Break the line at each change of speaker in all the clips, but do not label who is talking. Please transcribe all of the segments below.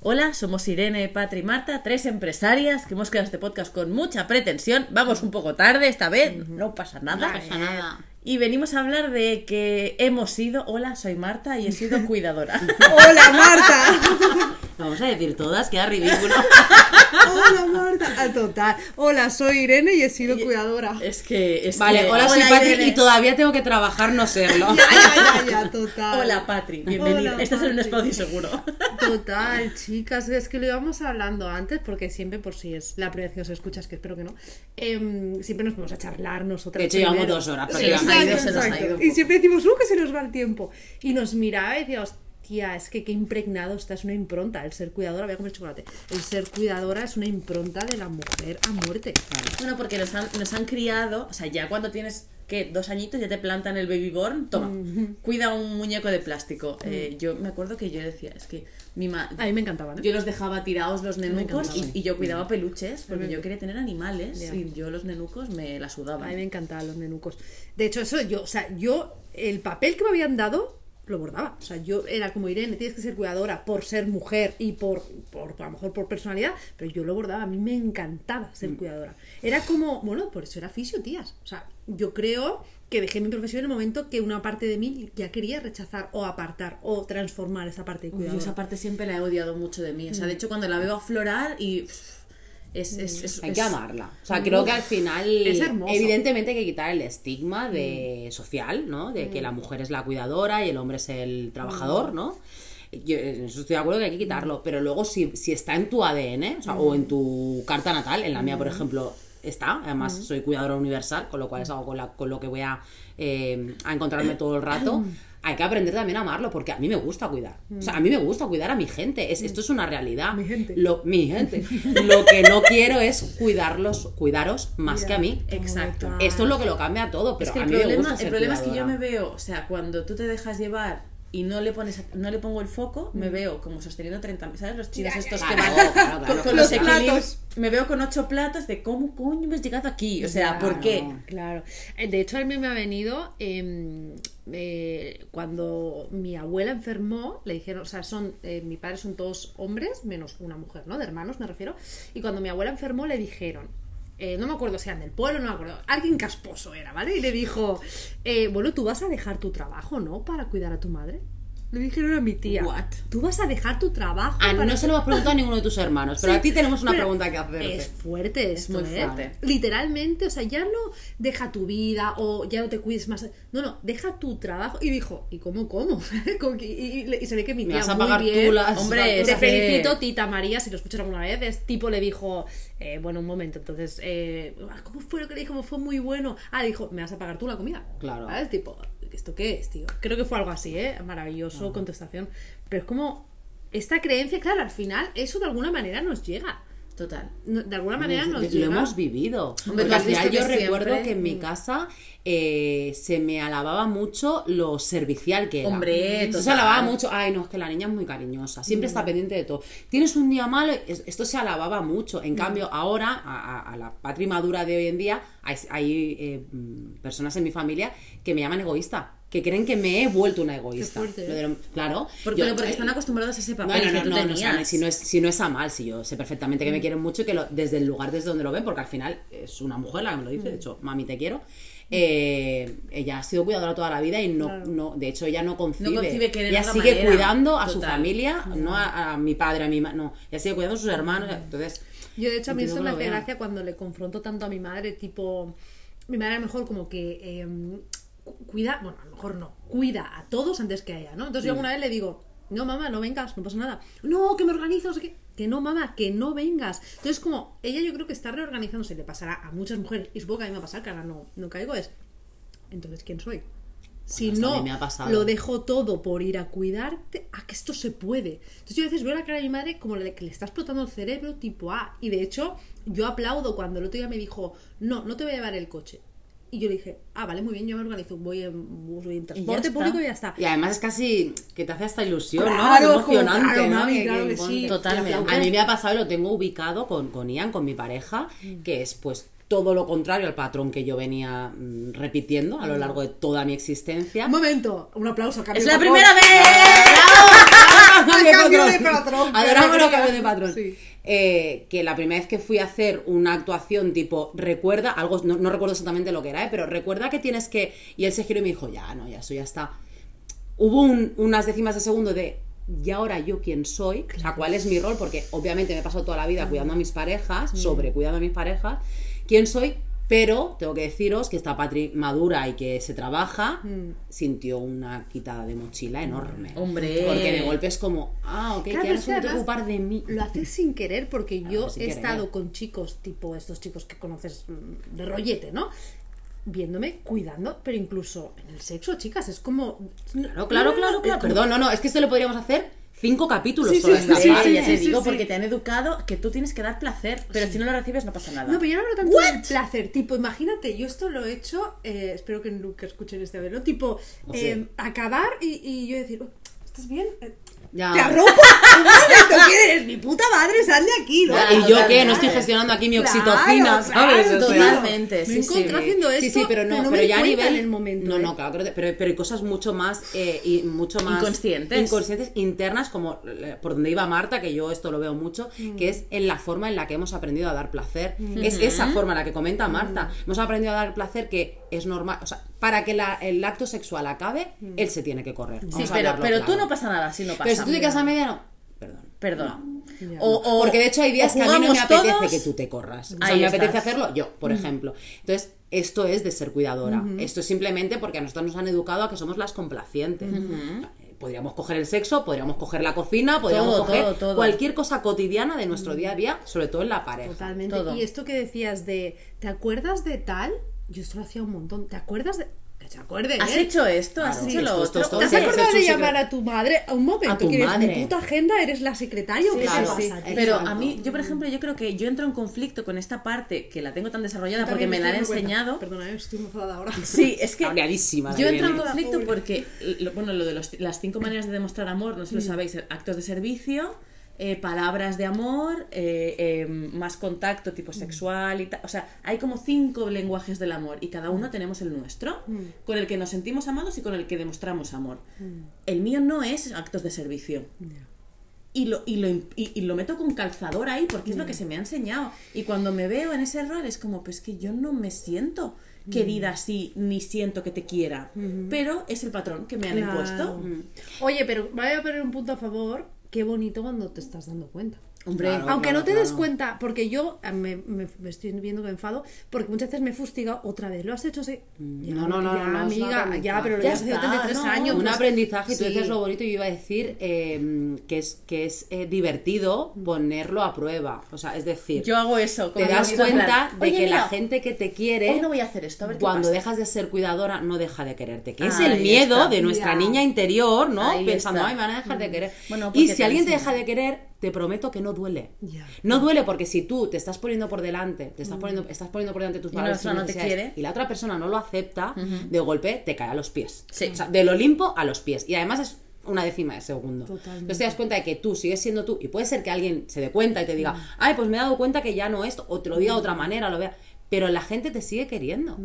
Hola, somos Irene, Patri y Marta, tres empresarias que hemos creado este podcast con mucha pretensión. Vamos un poco tarde esta vez, no pasa nada.
No pasa nada.
Y venimos a hablar de que hemos sido, hola, soy Marta y he sido cuidadora.
¡Hola, Marta!
Vamos a decir todas, queda ridículo.
¡Hola, Marta! Ah, total. Hola, soy Irene y he sido cuidadora.
es que es
Vale,
que-
hola, soy Patri
Irene.
y todavía tengo que trabajar no serlo.
Ya, ya, ya, ya, total.
Hola Patri, bienvenida.
Hola,
Estás en un espacio seguro.
Total, chicas, es que lo íbamos hablando antes, porque siempre, por si es la primera vez que os escuchas, que espero que no, em, siempre nos ponemos a charlar nosotras.
De hecho, llevamos dos horas, pero
se nos ha ido,
exacto,
se nos ha
exacto.
ido un
Y siempre decimos, ¡uh, que se nos va el tiempo! Y nos miraba y decía, hostia, es que qué impregnado está, es una impronta. El ser cuidadora, voy a comer chocolate. El ser cuidadora es una impronta de la mujer a muerte.
Bueno, porque nos han, nos han criado, o sea, ya cuando tienes, ¿qué? Dos añitos ya te plantan el baby born, toma, cuida un muñeco de plástico. Eh, yo me acuerdo que yo decía, es que mi ma-
A mí me encantaban. ¿eh?
Yo los dejaba tirados los nenucos y, yo cuidaba peluches porque yo quería tener animales y yo los nenucos me la
A
sudaban.
mí me encantaban los nenucos. De hecho, eso yo, o sea, yo, el papel que me habían dado, lo bordaba. O sea, yo era como Irene, tienes que ser cuidadora por ser mujer y por, por a lo mejor por personalidad, pero yo lo bordaba. A mí me encantaba ser cuidadora. Era como, bueno, por eso era fisio, tías. O sea, yo creo que dejé mi profesión en el momento que una parte de mí ya quería rechazar o apartar o transformar esa parte de
Yo
cuidadora.
esa parte siempre la he odiado mucho de mí. O sea, de hecho, cuando la veo aflorar y. Es, es, es-
Hay que amarla. O sea, creo que al final, evidentemente hay que quitar el estigma de social, ¿no? De que la mujer es la cuidadora y el hombre es el trabajador, ¿no? Yo en eso estoy de acuerdo que hay que quitarlo, pero luego si, si está en tu ADN, o, sea, o en tu carta natal, en la mía, por ejemplo, está, además soy cuidadora universal, con lo cual es algo con, la- con lo que voy a, eh, a encontrarme todo el rato. Hay que aprender también a amarlo, porque a mí me gusta cuidar. O sea, a mí me gusta cuidar a mi gente. Es, esto es una realidad.
Mi gente.
Lo, mi gente. Lo que no quiero es cuidarlos, cuidaros más que a mí.
Exacto.
Esto es lo que lo cambia todo, pero
Es que
a
el
me
problema,
gusta
el problema es que yo me veo, o sea, cuando tú te dejas llevar y no le pones no le pongo el foco, me veo como sosteniendo 30, ¿sabes? Los chinos estos que van
claro,
con,
claro,
con
claro,
los equilibrios. Me veo con ocho platos de cómo coño hemos llegado aquí, o sea, ¿por qué?
Claro. Eh, De hecho, a mí me ha venido em, eh, cuando mi abuela enfermó, le dijeron, o sea, son, eh, mi padre son todos hombres, menos una mujer, ¿no? De hermanos me refiero. Y cuando mi abuela enfermó, le dijeron, eh, no me acuerdo si eran del pueblo, no me acuerdo, alguien casposo era, ¿vale? Y le dijo, eh, bueno, tú vas a dejar tu trabajo, ¿no? Para cuidar a tu madre. Le dijeron a mi tía,
What?
tú vas a dejar tu trabajo.
Ah,
para
no se lo hemos preguntado a ninguno de tus hermanos, pero a ti tenemos una pregunta que hacerte.
Es fuerte esto,
muy
¿eh?
fuerte.
Literalmente, o sea, ya no deja tu vida o ya no te cuides más. No, no, deja tu trabajo. Y dijo, ¿y cómo, cómo? Y, y- y se ve que mi
Me
tía
vas a
muy
pagar
bien,
tú las...
Hombre, es
te felicito, Tita María, si lo escuchas alguna vez, es tipo le dijo, eh, bueno, un momento, entonces, eh, ¿cómo fue lo que le dijo? Fue muy bueno. Ah, le dijo, ¿me vas a pagar tú la comida?
Claro.
¿Sabes? Tipo, ¿esto qué es, tío? Creo que fue algo así, ¿eh? Maravilloso contestación. Pero es como, esta creencia, claro, al final, eso de alguna manera nos llega.
Total.
No- de alguna manera nos
lo
llega.
hemos vivido.
Hombre,
Porque al final yo recuerdo que en mi casa eh, se me alababa mucho lo servicial que era.
Hombre,
Esto se
total.
alababa mucho. Ay, no, es que la niña es muy cariñosa. Siempre está pendiente de todo. Tienes un día malo. es- Esto se alababa mucho. En cambio, ahora, a, a- a la patria madura de hoy en día, hay, hay, eh, mm, personas en mi familia que me llaman egoísta. Que creen que me he vuelto una egoísta.
fuerte, ¿eh?
Lo claro.
Porque,
yo-
porque están acostumbrados a ese papel
no, no,
que
no,
tú
no, si, no es, si no es a mal, si yo sé perfectamente que me quieren mucho y que lo- desde el lugar desde donde lo ven, porque al final es una mujer la que me lo dice, de hecho, mami te quiero. eh, ella ha sido cuidadora toda la vida y no, no de hecho ella no concibe,
No concibe querer
ella sigue
manera.
cuidando a su familia, no a, a mi padre, a mi no, ella sigue cuidando a sus hermanos, entonces
Yo, de hecho, a mí eso
que
me hace gracia cuando le confronto tanto a mi madre, tipo. Mi madre a lo mejor como que. eh, cu- cuida. Bueno, a lo mejor no. Cuida a todos antes que a ella, ¿no? Entonces yo alguna vez le digo. No, mamá, no vengas, no pasa nada. No, que me organizo, no sé qué. Que no, mamá, que no vengas. Entonces, como ella yo creo que está reorganizándose, le pasará a muchas mujeres, y supongo que a mí me va a pasar, que ahora no, no caigo, es. Entonces, ¿quién soy? Si no lo dejo todo por ir a cuidarte, a que esto se puede. Entonces yo a veces veo la cara de mi madre como le, que le está explotando el cerebro, tipo A. Y de hecho, yo aplaudo cuando el otro día me dijo, no, no te voy a llevar el coche. Y yo le dije, ah, vale, muy bien, yo me organizo, voy en bus, voy en transporte público y ya está.
y además es casi que te hace hasta ilusión, ¿no?
Claro,
Es
es
emocionante,
claro,
¿no?
mami, claro
que
que sí.
Totalmente.
A mí me ha pasado y lo tengo ubicado con, con Ian, con mi pareja, que es pues todo lo contrario al patrón que yo venía mm, repitiendo a lo largo de toda mi existencia.
Un momento, un aplauso, Cami,
¡Es la primera vez!
Adoramos
A
cambio
cambio
de patrón.
patrón.
Adoramos los
Pero-
cambios de patrón.
Sí.
Eh, que la primera vez que fui a hacer una actuación tipo, recuerda, algo, no, no recuerdo exactamente lo que era, ¿eh? pero recuerda que tienes que. Y él se giró y me dijo, ya, no, ya, eso ya está. Hubo un- unas décimas de segundo de. Y ahora yo quién soy, o sea, cuál es mi rol, porque obviamente me he pasado toda la vida cuidando a mis parejas, sobre cuidando a mis parejas, quién soy, pero tengo que deciros que esta Patri madura y que se trabaja, sintió una quitada de mochila enorme.
Hombre.
Porque de golpe es como, ah, ok,
Claro,
que ahora
es
se
además
ocupar de mí.
Lo haces sin querer porque yo he
querer.
estado con chicos, tipo estos chicos que conoces mm, de rollete, ¿no? Viéndome, cuidando, pero incluso en el sexo, chicas, es como...
Claro, claro, claro, claro. Perdón, no, no, es que esto le podríamos hacer cinco capítulos
Sí,
solo
sí, sí.
Sí, ya te
sí,
digo,
sí.
porque te han educado que tú tienes que dar placer, pero si no lo recibes no pasa nada.
No, pero yo no hablo tanto del placer. Tipo, imagínate, yo esto lo he hecho, eh, espero que nunca escuchen este verlo, tipo, eh, acabar y, y yo decir, "Oh, ¿estás bien?
Ya.
Te arropo. un momento, ¿quién eres? Mi puta madre, sal de aquí, ¿no?
Ya, ¿Y yo qué? No estoy gestionando aquí mi
Claro,
oxitocina, ¿sabes?
claro,
sea,
totalmente,
Me
sí, sí.
encontré haciendo esto,
Sí, sí, pero no,
me
pero ya a nivel.
en el momento.
no,
¿eh?
no, claro, creo que- pero, pero hay cosas mucho más, eh, y mucho más.
Inconscientes.
Inconscientes, internas, como eh, por donde iba Marta, que yo esto lo veo mucho,
Mm.
que es en la forma en la que hemos aprendido a dar placer. Es esa forma la que comenta Marta.
Mm.
Hemos aprendido a dar placer que es normal. O sea, para que la- el acto sexual acabe,
Mm.
él se tiene que correr.
Sí,
Vamos
pero, pero tú no pasa nada si no pasa.
Pero si tú te quedas a media, no. Perdón.
Perdón. O, o-
Porque de hecho hay días que a mí no me apetece
todos,
que tú te corras. O sea, me
estás.
apetece hacerlo yo, por ejemplo. Entonces, esto es de ser cuidadora. Esto es simplemente porque a nosotros nos han educado a que somos las complacientes. Eh, Podríamos coger el sexo, podríamos coger la cocina, podríamos
Todo,
coger
todo, todo.
cualquier cosa cotidiana de nuestro día a día, sobre todo en la pareja.
Totalmente. Y esto que decías de, ¿te acuerdas de tal? Yo esto lo hacía un montón. ¿Te acuerdas de...? Que se acuerde,
¿Has
¿eh?
hecho esto? ¿Has
Claro,
hecho lo
esto, esto,
otro?
¿Te has acordado de llamar a tu madre? Un momento,
A tu
que eres
madre.
mi puta agenda, eres la secretaria o qué
claro,
te
sí.
Pero a mí, yo por ejemplo, yo creo que yo entro en conflicto con esta parte que la tengo tan desarrollada porque me la han enseñado.
Perdona, eh, estoy enfadada ahora.
Sí, es que yo entro en conflicto porque, lo- bueno, lo de los- las cinco maneras de demostrar amor, no sé si
Mm.
lo sabéis, actos de servicio, eh, palabras de amor, eh, eh, más contacto tipo
Mm.
sexual y tal. O sea, hay como cinco lenguajes del amor y cada
Mm.
uno tenemos el nuestro, con el que nos sentimos amados y con el que demostramos amor. El mío no es actos de servicio. Y lo, y, lo, y, y lo meto con calzador ahí porque es lo que se me ha enseñado. Y cuando me veo en ese rol es como, pues que yo no me siento querida así, ni siento que te quiera. Pero es el patrón que me han
Claro.
impuesto.
Oye, pero voy a poner un punto a favor. Qué bonito cuando te estás dando cuenta.
Hombre,
Claro.
Aunque
claro,
no te des
claro.
cuenta, porque yo eh, me, me- me estoy viendo que me enfado, porque muchas veces me fustiga otra vez. ¿Lo has hecho? Sí. Ya,
No, no, no,
ya,
no,
amiga, ya, pero lo
Ya
haciendo
está,
33
no,
años.
un
pues-
aprendizaje, tú
Sí.
decías lo bonito, yo iba a decir eh, que es, que es eh, divertido ponerlo a prueba. O sea, es decir,
yo hago eso.
te das cuenta de
"Oye,
que
mira,
la gente que te quiere,
Hoy no voy a hacer esto, a ver qué
cuando
pasa".
dejas de ser cuidadora, no deja de quererte. Que es el miedo
está.
de nuestra niña interior, ¿no?
Ahí
Pensando,
está.
ay, me van a dejar de querer.
Bueno,
y si alguien te deja de querer, te prometo que no duele.
Ya.
No duele porque si tú te estás poniendo por delante, te estás poniendo, estás poniendo por delante tus valores
persona no te
necesidades,
quiere.
y la otra persona no lo acepta, de golpe te cae a los pies.
Sí.
O sea, del Olimpo a los pies. Y además es una décima de segundo.
Totalmente.
Entonces te das cuenta de que tú sigues siendo tú y puede ser que alguien se dé cuenta y te diga, ay, pues me he dado cuenta que ya no esto, o te lo diga de otra manera, lo vea. Pero la gente te sigue queriendo.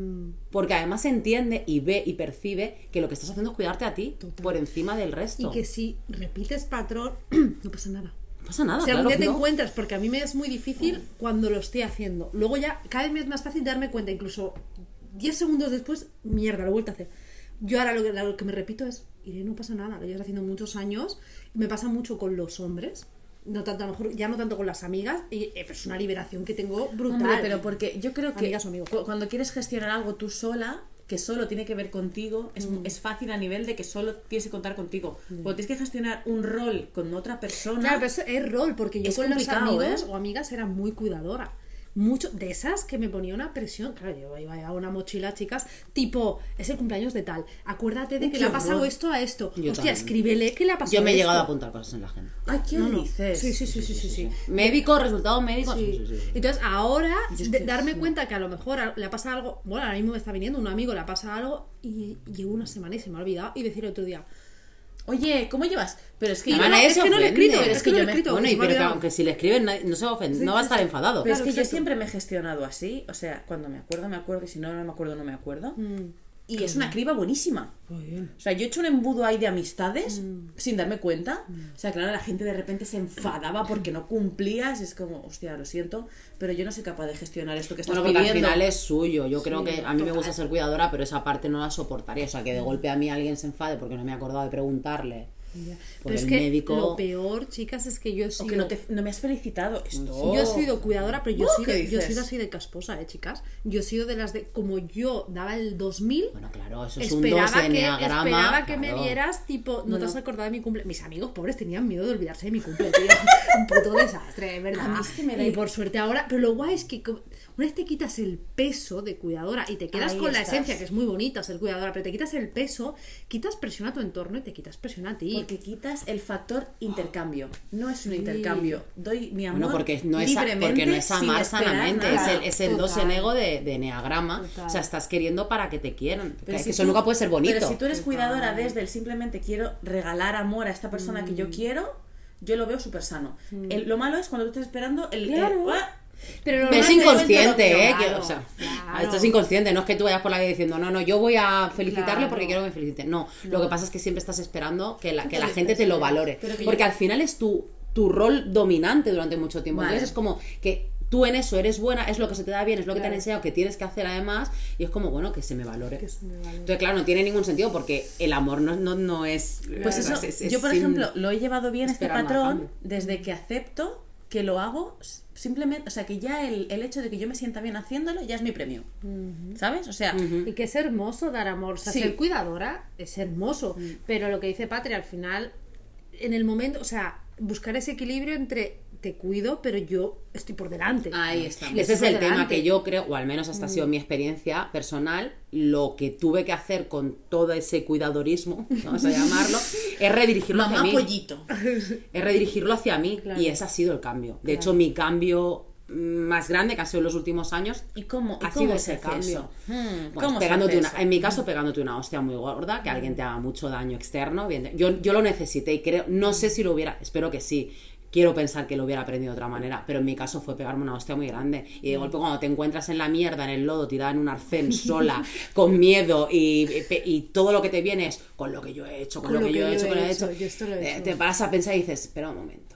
Porque además entiende y ve y percibe que lo que estás haciendo es cuidarte a ti por encima del resto.
Y que si repites patrón, no pasa nada.
No pasa nada.
si
claro
algún día te
no.
encuentras, porque a mí me es muy difícil cuando lo estoy haciendo. Luego ya, cada vez me es más fácil darme cuenta, incluso 10 segundos después, mierda, lo he vuelto a hacer. Yo ahora lo que, lo que me repito es, Irene, no pasa nada, lo llevas haciendo muchos años, y me pasa mucho con los hombres, no tanto, a lo mejor, ya no tanto con las amigas, y eh, es una liberación que tengo brutal.
Hombre, pero porque yo creo que
Amigas o amigos.
cu- cuando quieres gestionar algo tú sola, que solo tiene que ver contigo, es,
Mm.
es fácil a nivel de que solo tienes que contar contigo. Cuando tienes que gestionar un rol con otra persona,
Claro, pero eso es rol, porque yo
Es
con los amigos
¿eh?
o amigas era muy cuidadora. Mucho, de esas que me ponía una presión, claro, yo iba a una mochila, chicas, tipo, es el cumpleaños de tal, acuérdate de que le ha pasado
horror.
esto a esto.
Yo
Hostia,
también.
escríbele que le ha pasado
Yo me he llegado a apuntar cosas en la agenda.
Ay, ¿qué
No, no.
dices?
Sí, sí, sí, sí, sí, sí.
Médico, resultado médico.
Sí.
Sí, sí, sí.
Entonces, ahora, de- darme cuenta que a lo mejor le pasa algo, bueno, ahora mismo me está viniendo un amigo, le pasa algo y llevo una semana y se me ha olvidado y decir otro día,
Oye, ¿cómo llevas? Pero es que
Y
yo no-
es que no le he escrito,
Pero
es que
que yo me-
escrito.
Bueno, y pero que aunque si le escriben no se va a ofender, no va a estar enfadado.
Pero es que yo siempre me he gestionado así, o sea, cuando me acuerdo, me acuerdo, y si no, no me acuerdo, no me acuerdo.
Mm.
Y es una criba buenísima.
Muy bien.
O sea, yo he hecho un embudo ahí de amistades sin darme cuenta. O sea, claro, la gente de repente se enfadaba porque no cumplías. Es como, hostia, lo siento, pero yo no soy capaz de gestionar esto que estás
Bueno, porque al
pidiendo.
final es suyo. Yo creo que a mí me gusta ser cuidadora, pero esa parte no la soportaría. O sea, que de golpe a mí alguien se enfade porque no me he acordado de preguntarle por
Pero es que
médico.
lo peor, chicas, es que yo he
O
sido...
que no, te- no me has felicitado. Esto.
Yo he sido cuidadora, pero yo, he
¿qué
sido, yo he sido así de casposa, ¿eh, chicas? Yo he sido de las de... Como yo daba el 2000...
Bueno, claro, eso es un 2
Esperaba que, esperaba que me vieras, tipo, no te has acordado de mi cumple. Mis amigos pobres tenían miedo de olvidarse de mi cumple, tío. Un puto desastre, de verdad.
A mí es que me da-
Y por suerte ahora, pero lo guay es que una vez te quitas el peso de cuidadora y te quedas
Ahí
con la esencia, que es muy bonita ser cuidadora, pero te quitas el peso, quitas presión a tu entorno y te quitas presión a ti.
Porque quitas el factor intercambio. No es un intercambio. Doy mi amor.
Bueno, porque no, es,
libremente,
porque no es amar sanamente, es el, es el dos en ego de, de enneagrama.
Total.
O sea, estás queriendo para que te quieran.
Pero
que
si
eso
tú-
nunca puede ser bonito.
Pero si tú eres cuidadora desde el simplemente quiero regalar amor a esta persona que yo quiero, yo lo veo súper sano. El- lo malo es cuando tú estás esperando el. el-. ¡Ah!
Pero
es inconsciente, ¿eh?
Claro,
Que, o sea,
claro.
esto es inconsciente, no es que tú vayas por la vida diciendo, no, no, yo voy a felicitarle
Claro.
porque quiero que me felicite. No, lo que pasa es que siempre estás esperando que la, que la gente te lo valore.
Pero que yo-
Porque al final es tu, tu rol dominante durante mucho tiempo.
Vale.
Entonces es como que tú en eso eres buena, es lo que se te da bien, es lo que te han enseñado que tienes que hacer además, y es como, bueno, que se me valore.
Que se me valore.
Entonces, claro, no tiene ningún sentido porque el amor no, no, no es...
Pues eso,
es- es
yo por ejemplo lo he llevado bien este patrón desde que acepto que lo hago simplemente, o sea, que ya el, el hecho de que yo me sienta bien haciéndolo ya es mi premio. ¿Sabes? O sea,
Y que es hermoso dar amor. O sea,
Sí.
ser cuidadora es hermoso.
Mm.
Pero lo que dice Patria, al final, en el momento, o sea, buscar ese equilibrio entre te cuido, pero yo estoy por delante.
ahí estamos.
Ese es el tema que yo creo, o al menos esta ha sido mi experiencia personal, lo que tuve que hacer con todo ese cuidadorismo, vamos a llamarlo, es redirigirlo
Mamá
hacia mí.
pollito.
Es redirigirlo hacia mí.
Claro.
Y ese ha sido el cambio. De hecho, mi cambio mm, más grande que ha sido en los últimos años
¿Y cómo, y
ha
cómo
sido
se
ese cambio.
Hmm,
Bueno,
¿Cómo se
pegándote una, en mi caso, pegándote una hostia muy gorda, que alguien te haga mucho daño externo. bien, Yo, yo lo necesité y creo, no sé si lo hubiera, espero que sí. Quiero pensar que lo hubiera aprendido de otra manera, pero en mi caso fue pegarme una hostia muy grande. Y de golpe, cuando te encuentras en la mierda, en el lodo, tirada en un arcén, sola, con miedo y, y todo lo que te viene es con lo que yo he hecho, con, lo, que, yo he hecho, con lo que he hecho.
lo he
eh,
hecho.
te paras a pensar y dices, espera un momento.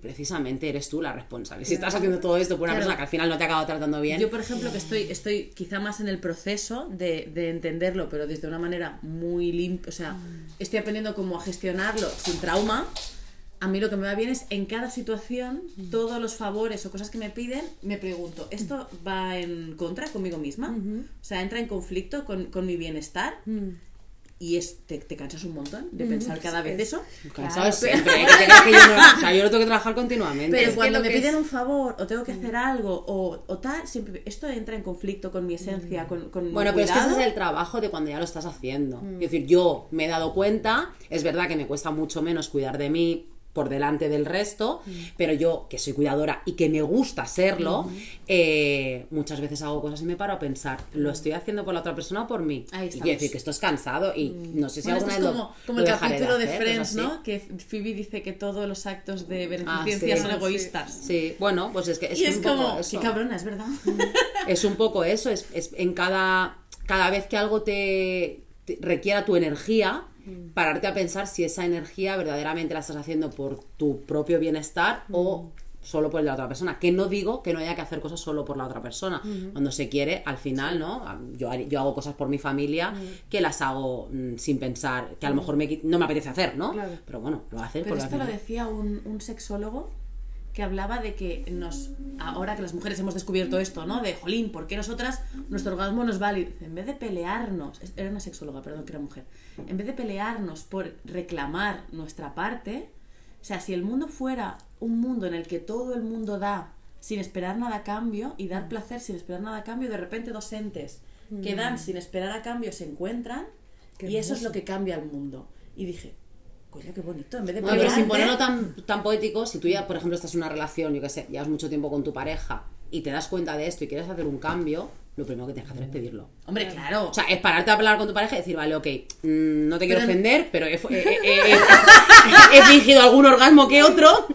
Precisamente eres tú la responsable. Si estás haciendo todo esto por una
Claro.
persona que al final no te ha acabado tratando bien.
Yo, por ejemplo, que estoy, estoy quizá más en el proceso de, de entenderlo, pero desde una manera muy limpia. O sea, estoy aprendiendo cómo a gestionarlo sin trauma. A mí lo que me va bien es en cada situación, todos los favores o cosas que me piden, me pregunto, ¿esto va en contra conmigo misma? O sea, entra en conflicto con, con mi bienestar. Y es, te, te cansas un montón de pensar cada vez eso.
Cansado siempre, ¿eh? que tengas que yo, no- o sea, yo lo tengo que trabajar continuamente.
Pero
Es
cuando me piden
es-
un favor o tengo que hacer algo o, o tal, siempre esto entra en conflicto con mi esencia, con, con mi
Bueno, pero es que ese
cuidado.
es el trabajo de cuando ya lo estás haciendo. Es decir, yo me he dado cuenta, es verdad que me cuesta mucho menos cuidar de mí por delante del resto, pero yo, que soy cuidadora y que me gusta serlo, eh, muchas veces hago cosas y me paro a pensar, ¿lo estoy haciendo por la otra persona o por mí?
Ahí
y decir que esto es cansado y no sé si
Bueno,
alguna
es
vez
como, como
lo
el capítulo de,
hacer,
Friends. ¿no? Que Phoebe dice que todos los actos de
Ah,
beneficencia
sí.
son
Sí.
egoístas.
Sí, bueno, pues es que es
y es
un
como,
poco eso.
qué cabrona, es verdad.
es un poco eso, es, es en cada, cada vez que algo te, te requiera tu energía, pararte a pensar si esa energía verdaderamente la estás haciendo por tu propio bienestar o solo por el de la otra persona. Que no digo que no haya que hacer cosas solo por la otra persona. Cuando se quiere, al final, ¿no? Yo, har- yo hago cosas por mi familia que las hago mm, sin pensar, que a lo mejor me, no me apetece hacer, ¿no?
Claro.
Pero bueno, lo haces
Pero
porque
esto lo decía un, un sexólogo que hablaba de que nos ahora que las mujeres hemos descubierto esto, ¿no? De jolín, ¿por qué nosotras nuestro orgasmo no es válido? Dice, En vez de pelearnos, era una sexóloga, perdón, que era mujer. En vez de pelearnos por reclamar nuestra parte, o sea, si el mundo fuera un mundo en el que todo el mundo da sin esperar nada a cambio y dar placer sin esperar nada a cambio, de repente dos entes que dan sin esperar a cambio se encuentran
Qué
y eso es lo que cambia el mundo. Y dije, coño, qué bonito, en vez de
Bueno, pero sin ponerlo tan, tan poético, si tú ya, por ejemplo, estás en una relación, yo que sé, llevas mucho tiempo con tu pareja y te das cuenta de esto y quieres hacer un cambio, lo primero que tienes que hacer es pedirlo.
Hombre, claro.
O sea, es pararte a hablar con tu pareja y decir, vale, ok, mm, no te quiero
Pero-
ofender, pero he, he- he- he- he fingido algún orgasmo que otro.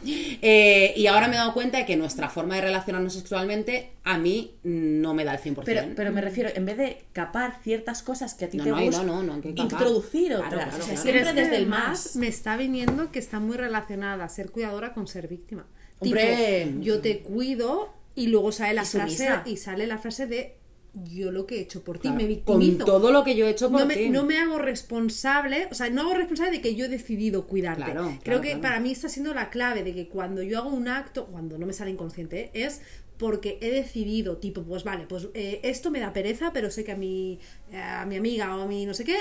eh, y ahora me he dado cuenta de que nuestra forma de relacionarnos sexualmente a mí no me da el 100%.
Pero, pero me refiero, en vez de capar ciertas cosas que a ti
No,
te
no,
gustan,
no, no, no
introducir otras.
claro,
o sea,
claro.
Siempre desde el más.
Me está viniendo que está muy relacionada ser cuidadora con ser víctima.
Hombre.
Tipo, yo te cuido y luego sale la
Y
frase y sale la frase de yo lo que he hecho por ti,
Claro,
me victimizo.
Con todo lo que yo he hecho por
no me,
ti.
no me hago responsable, o sea, no hago responsable de que yo he decidido cuidarte.
Claro,
Creo
claro,
que para mí está siendo la clave de que cuando yo hago un acto, cuando no me sale inconsciente, ¿eh? es porque he decidido, tipo, pues vale, pues eh, esto me da pereza, pero sé que a mi, a mi amiga o a mi no sé qué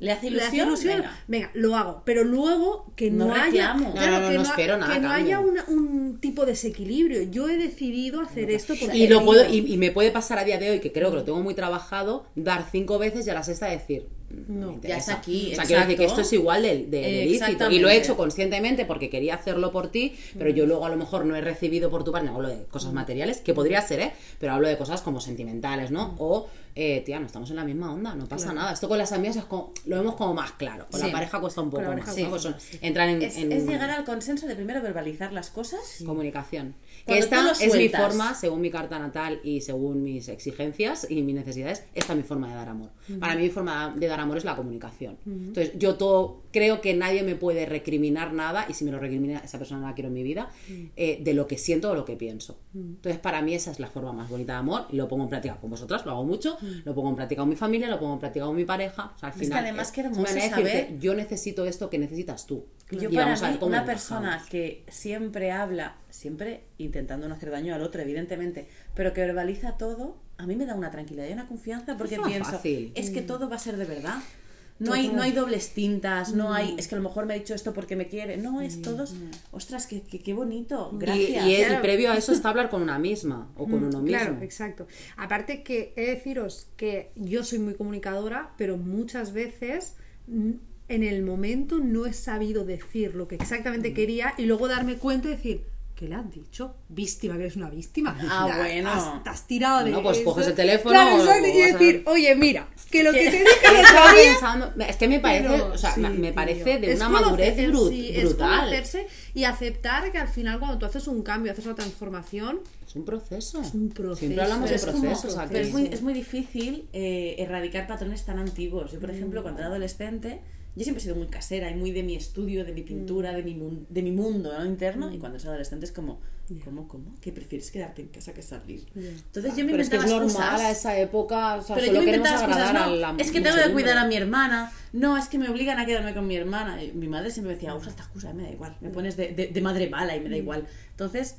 ¿Le hace ilusión?
venga.
Venga.
lo hago, pero luego que no,
No
haya,
reclamo.
claro,
No, no, no,
que
no
ha-
espero nada
que no haya una- un tipo de desequilibrio. Yo he decidido hacer esto porque
Y lo puedo, y me puede pasar a día de hoy, que creo que lo tengo muy trabajado, dar cinco veces y a la sexta decir. "Mm,
No, ya
interesa".
está aquí,
O sea, quiero decir que esto es igual de, de- de lícito. Y lo he hecho conscientemente porque quería hacerlo por ti, pero yo luego a lo mejor no he recibido por tu parte, no hablo de cosas materiales, que podría ser, ¿eh? Pero hablo de cosas como sentimentales, ¿no? O, eh, tía, no estamos en la misma onda, no pasa nada. Esto con las amigas es como, lo vemos como más claro. Con
Sí.
la pareja cuesta un poco más. ¿no? Pues
cuesta
son- entran en,
Es,
en
es llegar al consenso de primero verbalizar las cosas.
comunicación. Que
Cuando
esta es mi forma, según mi carta natal y según mis exigencias y mis necesidades, esta es mi forma de dar amor. Para mí mi forma de dar amor es la comunicación. Entonces, yo todo, creo que nadie me puede recriminar nada, y si me lo recrimina, esa persona no la quiero en mi vida, eh, de lo que siento o lo que pienso. Entonces, para mí esa es la forma más bonita de amor, y lo pongo en práctica con vosotras, lo hago mucho, lo pongo en práctica con mi familia, lo pongo en práctica con mi pareja. O sea, al
Es que
final,
además
es una
hermoso
decirte,
saber-
yo necesito esto que necesitas tú.
Yo
Y
para mí,
cómo
una persona que siempre habla, siempre intentando no hacer daño al otro, evidentemente, pero que verbaliza todo, a mí me da una tranquilidad y una confianza porque
Es
pienso,
fácil.
es que todo va a ser de verdad. No hay, no hay dobles tintas, no hay, es que a lo mejor me ha dicho esto porque me quiere. No, es todos, ostras, qué, qué, qué bonito, gracias.
Y, y
Claro.
previo a eso está hablar con una misma o con uno mismo.
Claro, exacto. Aparte que he de deciros que yo soy muy comunicadora, pero muchas veces mm, en el momento no he sabido decir lo que
Mm.
exactamente quería y luego darme cuenta y decir, ¿qué le has dicho? Víctima, que eres una víctima.
Ah,
Ya,
bueno.
has- Te has tirado de
Bueno, pues
eso.
coges el teléfono
Claro, exacto, y
vas a-
decir, oye, mira, que lo que te dije el
estaba pensando, es que me parece,
Pero,
o sea,
sí,
me- parece de
Es
una madurez
conocer-
bru-
sí, Es
brutal.
conocerse y aceptar que al final cuando tú haces un cambio, haces una transformación,
Es un proceso. Es
un proceso,
Siempre hablamos de
es
procesos aquí.
Pero es muy, es muy difícil eh, erradicar patrones tan antiguos. Yo, por ejemplo, cuando era adolescente, yo siempre he sido muy casera y muy de mi estudio, de mi pintura, de, mi, mun- de mi mundo ¿no? interno. Y cuando eres adolescente es como, ¿cómo, cómo? ¿Que prefieres quedarte en casa que salir? Entonces yo me
Pero es que es
inventaba
normal
excusas.
a esa época, o sea,
Pero yo
solo
me
queremos
inventaba
agradar
no,
a la
es que tengo que cuidar a mi hermana, no, es que me obligan a quedarme con mi hermana. Y mi madre siempre me decía, usa esta excusa, me da igual, me pones de, de- de madre mala y me da igual. Entonces,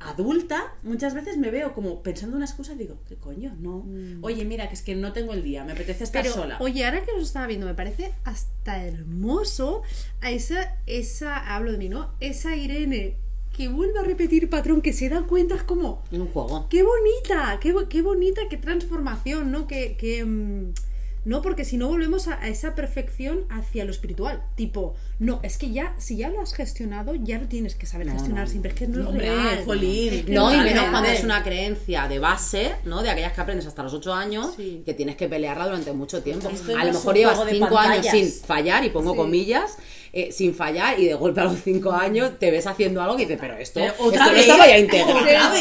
adulta, muchas veces me veo como pensando una excusa y digo, ¿qué coño? No. Oye, mira, que es que no tengo el día, me apetece estar
Pero,
sola.
oye, ahora que los estaba viendo, me parece hasta hermoso a esa, esa, hablo de mí, ¿no? Esa Irene que vuelve a repetir patrón, que se da cuenta, es como,
En un juego.
qué bonita, qué, qué bonita, qué transformación, ¿no? Que, que, mm, no, porque si no volvemos a, a esa perfección hacia lo espiritual. Tipo, no, es que ya, si ya lo has gestionado, ya lo tienes que saber gestionar siempre. Es que no es
Hombre,
real.
jolín.
Es que
No, y menos cuando es una creencia de base, ¿no? De aquellas que aprendes hasta los 8 años,
Sí.
que tienes que pelearla durante mucho tiempo.
Esto
A lo mejor llevas
juego de
5 años sin fallar, y pongo
Sí.
comillas, eh, sin fallar, y de golpe a los 5 años te ves haciendo algo que dices, pero esto, esto no estaba ya integrado.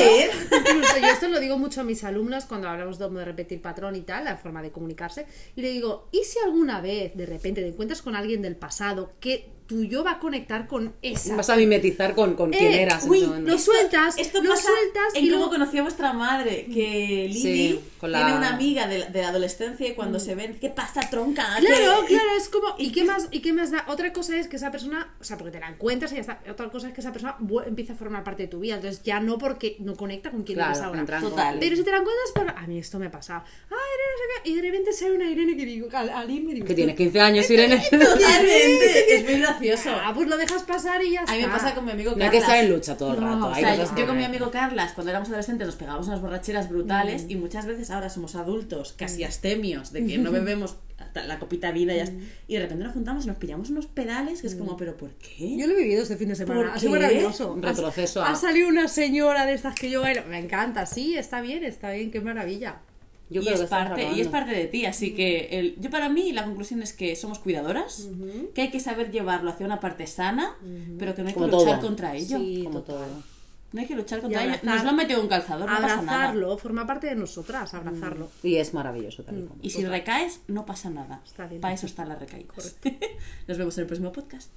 yo esto lo digo mucho a mis alumnos cuando hablamos de repetir patrón y tal, la forma de comunicarse. Y le digo, ¿y si alguna vez de repente te encuentras con alguien del pasado que tu yo va a conectar con esa?
Vas a mimetizar con, con quién
Eh,
eras
uy, lo sueltas,
Esto
lo
pasa
sueltas
en
y
cómo
luego...
conocí a vuestra madre, que Lili
Sí, con la-
tiene una amiga de, la- de la adolescencia y cuando se ven, ¿qué pasa, tronca?
Claro,
¿Qué-
claro, es como, ¿y qué más y qué más da? Otra cosa es que esa persona, o sea, porque te la encuentras y ya está. Otra cosa es que esa persona empieza a formar parte de tu vida, entonces ya no porque no conecta con quien
Claro,
eres ahora.
Total.
Pero si te la encuentras por... A mí esto me ha pasado. Ah, Irene, no sé qué", y de repente sale una Irene que digo, me digo...
Que tienes 15 años, Irene.
Totalmente, es muy gracioso.
Ah, pues lo dejas pasar y ya está.
A mí me pasa con mi amigo
No
Carlas.
hay que estar en lucha todo el
No,
rato.
o
hay
O sea,
cosas
yo,
que-
con mi amigo Carlas, cuando éramos adolescentes, nos pegábamos unas borracheras brutales y muchas veces ahora somos adultos, casi astemios, de que no bebemos hasta la copita vida y, ya está. y de repente nos juntamos y nos pillamos unos pedales que es como, ¿pero por qué?
Yo lo he vivido este fin de semana.
¿Por
Ha sido
qué?
maravilloso.
Un retroceso
Ha,
a-
ha salido una señora de estas que yo bailo. Me encanta, sí, está bien, está bien, qué maravilla.
Yo
y,
creo
es
que
parte, y es parte de ti. Así que el- yo para mí la conclusión es que somos cuidadoras, que hay que saber llevarlo hacia una parte sana, pero que no hay que
Como
luchar
todo.
contra ello.
Sí,
Como todo.
No hay que luchar contra ello. Nos lo han metido un calzador, no pasa nada.
Abrazarlo, forma parte de nosotras, abrazarlo.
Y es maravilloso tal y.
Y si recaes, no pasa nada.
Está bien.
Para eso están las recaídas. Nos vemos en el próximo podcast.